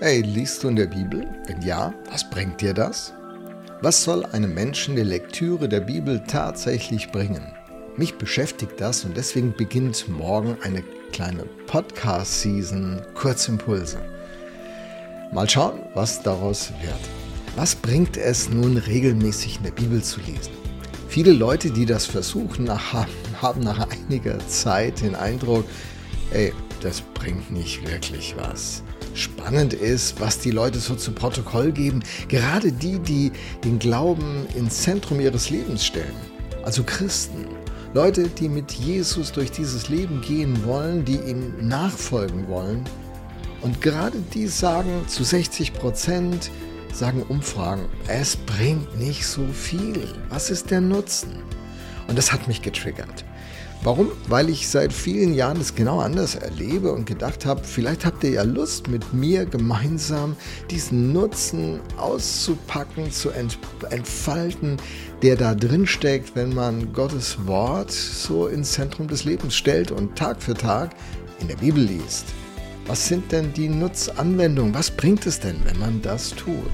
Hey, liest du in der Bibel? Wenn ja, was bringt dir das? Was soll einem Menschen die Lektüre der Bibel tatsächlich bringen? Mich beschäftigt das und deswegen beginnt morgen eine kleine Podcast-Season Kurzimpulse. Mal schauen, was daraus wird. Was bringt es nun regelmäßig in der Bibel zu lesen? Viele Leute, die das versuchen, haben nach einiger Zeit den Eindruck, ey, das bringt nicht wirklich was spannend ist, was die Leute so zu Protokoll geben. Gerade die, die den Glauben ins Zentrum ihres Lebens stellen. Also Christen. Leute, die mit Jesus durch dieses Leben gehen wollen, die ihm nachfolgen wollen. Und gerade die sagen zu 60 Prozent, sagen Umfragen, es bringt nicht so viel. Was ist der Nutzen? Und das hat mich getriggert. Warum? Weil ich seit vielen Jahren es genau anders erlebe und gedacht habe, vielleicht habt ihr ja Lust, mit mir gemeinsam diesen Nutzen auszupacken, zu entfalten, der da drin steckt, wenn man Gottes Wort so ins Zentrum des Lebens stellt und Tag für Tag in der Bibel liest. Was sind denn die Nutzanwendungen? Was bringt es denn, wenn man das tut?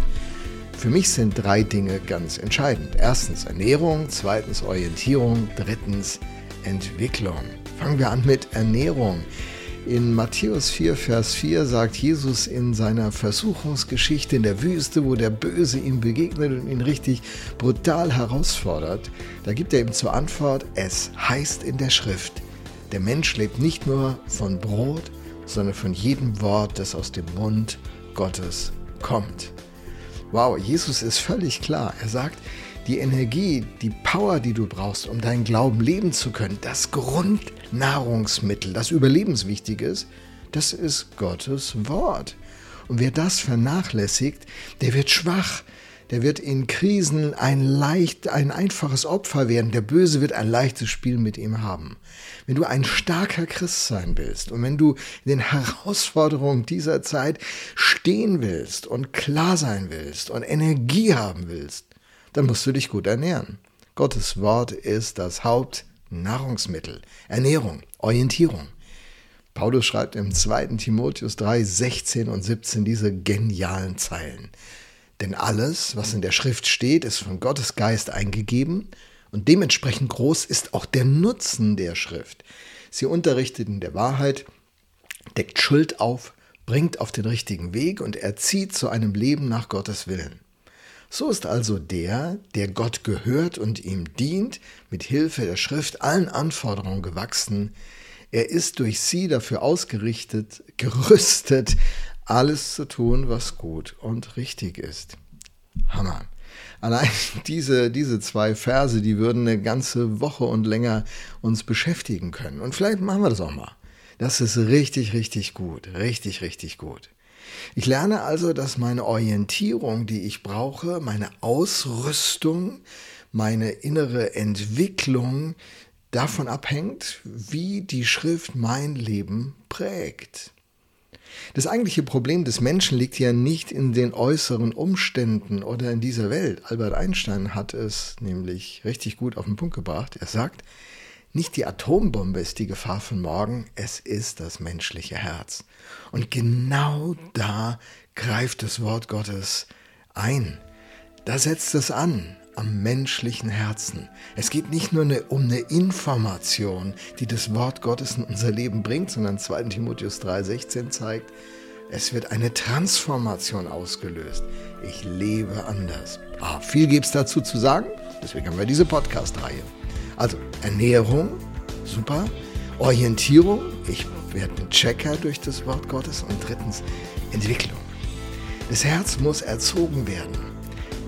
Für mich sind drei Dinge ganz entscheidend. Erstens Ernährung, zweitens Orientierung, drittens Entwicklung. Fangen wir an mit Ernährung. In Matthäus 4, Vers 4 sagt Jesus in seiner Versuchungsgeschichte in der Wüste, wo der Böse ihm begegnet und ihn richtig brutal herausfordert, da gibt er ihm zur Antwort, es heißt in der Schrift, der Mensch lebt nicht nur von Brot, sondern von jedem Wort, das aus dem Mund Gottes kommt. Wow, Jesus ist völlig klar. Er sagt, die Energie, die Power, die du brauchst, um deinen Glauben leben zu können, das Grundnahrungsmittel, das überlebenswichtig ist, das ist Gottes Wort. Und wer das vernachlässigt, der wird schwach, der wird in Krisen ein leicht, ein einfaches Opfer werden. Der Böse wird ein leichtes Spiel mit ihm haben. Wenn du ein starker Christ sein willst und wenn du in den Herausforderungen dieser Zeit stehen willst und klar sein willst und Energie haben willst, dann musst du dich gut ernähren. Gottes Wort ist das Hauptnahrungsmittel. Ernährung, Orientierung. Paulus schreibt im 2. Timotheus 3, 16 und 17 diese genialen Zeilen. Denn alles, was in der Schrift steht, ist von Gottes Geist eingegeben und dementsprechend groß ist auch der Nutzen der Schrift. Sie unterrichtet in der Wahrheit, deckt Schuld auf, bringt auf den richtigen Weg und erzieht zu einem Leben nach Gottes Willen. So ist also der, der Gott gehört und ihm dient, mit Hilfe der Schrift allen Anforderungen gewachsen. Er ist durch sie dafür ausgerichtet, gerüstet, alles zu tun, was gut und richtig ist. Hammer. Allein diese, diese zwei Verse, die würden eine ganze Woche und länger uns beschäftigen können. Und vielleicht machen wir das auch mal. Das ist richtig, richtig gut. Richtig, richtig gut. Ich lerne also, dass meine Orientierung, die ich brauche, meine Ausrüstung, meine innere Entwicklung davon abhängt, wie die Schrift mein Leben prägt. Das eigentliche Problem des Menschen liegt ja nicht in den äußeren Umständen oder in dieser Welt. Albert Einstein hat es nämlich richtig gut auf den Punkt gebracht. Er sagt, nicht die Atombombe ist die Gefahr von morgen, es ist das menschliche Herz. Und genau da greift das Wort Gottes ein. Da setzt es an am menschlichen Herzen. Es geht nicht nur eine, um eine Information, die das Wort Gottes in unser Leben bringt, sondern 2 Timotheus 3,16 zeigt, es wird eine Transformation ausgelöst. Ich lebe anders. Ah, viel gibt es dazu zu sagen, deswegen haben wir diese Podcast-Reihe. Also Ernährung, super. Orientierung, ich werde ein Checker durch das Wort Gottes. Und drittens Entwicklung. Das Herz muss erzogen werden.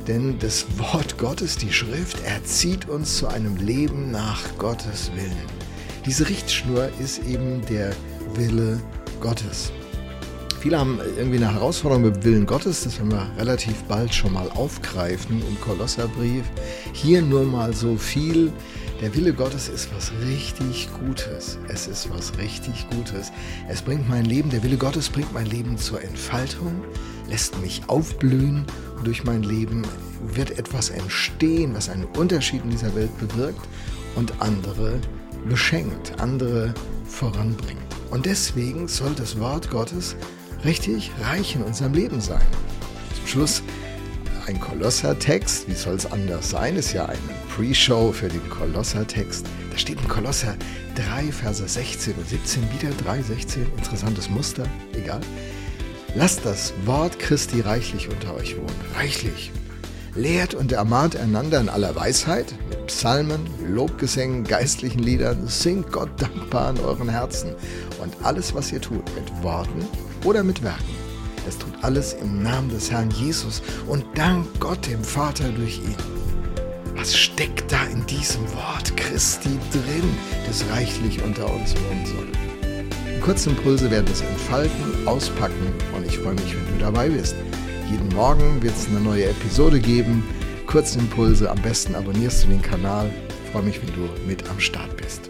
Denn das Wort Gottes, die Schrift, erzieht uns zu einem Leben nach Gottes Willen. Diese Richtschnur ist eben der Wille Gottes. Viele haben irgendwie eine Herausforderung mit dem Willen Gottes, das werden wir relativ bald schon mal aufgreifen im Kolosserbrief. Hier nur mal so viel. Der Wille Gottes ist was richtig Gutes. Es ist was richtig Gutes. Es bringt mein Leben, der Wille Gottes bringt mein Leben zur Entfaltung, lässt mich aufblühen und durch mein Leben wird etwas entstehen, was einen Unterschied in dieser Welt bewirkt und andere beschenkt, andere voranbringt. Und deswegen soll das Wort Gottes richtig reich in unserem Leben sein. Zum Schluss ein Kolosser-Text. Wie soll es anders sein? Ist ja eine Pre-Show für den Kolosser-Text. Da steht in Kolosser 3, Verse 16 und 17, wieder 3, 16. Interessantes Muster, egal. Lasst das Wort Christi reichlich unter euch wohnen. Reichlich. Lehrt und ermahnt einander in aller Weisheit, mit Psalmen, Lobgesängen, geistlichen Liedern, singt Gott dankbar in euren Herzen und alles, was ihr tut, mit Worten oder mit Werken. Es tut alles im Namen des Herrn Jesus und dank Gott dem Vater durch ihn. Was steckt da in diesem Wort Christi drin, das reichlich unter uns wohnen soll? Kurzimpulse werden es entfalten, auspacken und ich freue mich, wenn du dabei bist. Jeden Morgen wird es eine neue Episode geben. Kurzimpulse, am besten abonnierst du den Kanal. Ich freue mich, wenn du mit am Start bist.